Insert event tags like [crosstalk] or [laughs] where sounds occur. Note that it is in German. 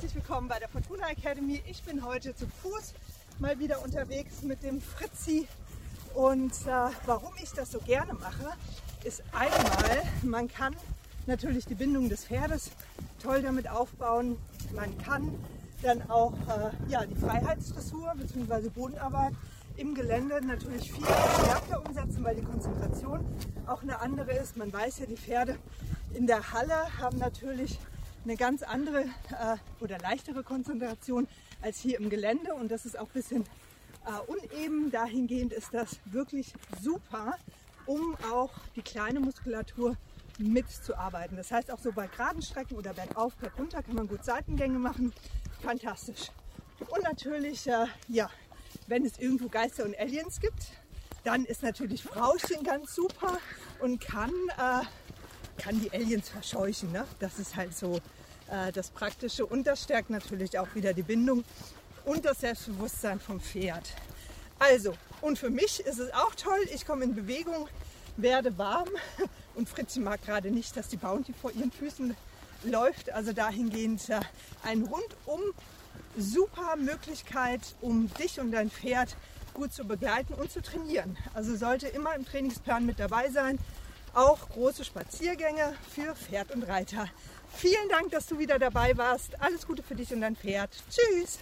willkommen bei der Fortuna Academy. Ich bin heute zu Fuß mal wieder unterwegs mit dem Fritzi. Und äh, warum ich das so gerne mache, ist einmal, man kann natürlich die Bindung des Pferdes toll damit aufbauen. Man kann dann auch äh, ja, die Freiheitsdressur bzw. Bodenarbeit im Gelände natürlich viel stärker umsetzen, weil die Konzentration auch eine andere ist. Man weiß ja, die Pferde in der Halle haben natürlich eine ganz andere äh, oder leichtere Konzentration als hier im Gelände und das ist auch ein bisschen äh, uneben. Dahingehend ist das wirklich super, um auch die kleine Muskulatur mitzuarbeiten. Das heißt auch so bei geraden Strecken oder bergauf, bergunter kann man gut Seitengänge machen. Fantastisch. Und natürlich, äh, ja, wenn es irgendwo Geister und Aliens gibt, dann ist natürlich Frauchen ganz super und kann äh, kann die Aliens verscheuchen. Ne? Das ist halt so äh, das Praktische und das stärkt natürlich auch wieder die Bindung und das Selbstbewusstsein vom Pferd. Also, und für mich ist es auch toll, ich komme in Bewegung, werde warm [laughs] und Fritzi mag gerade nicht, dass die Bounty vor ihren Füßen läuft. Also dahingehend äh, ein rundum super Möglichkeit, um dich und dein Pferd gut zu begleiten und zu trainieren. Also sollte immer im Trainingsplan mit dabei sein auch große Spaziergänge für Pferd und Reiter. Vielen Dank, dass du wieder dabei warst. Alles Gute für dich und dein Pferd. Tschüss.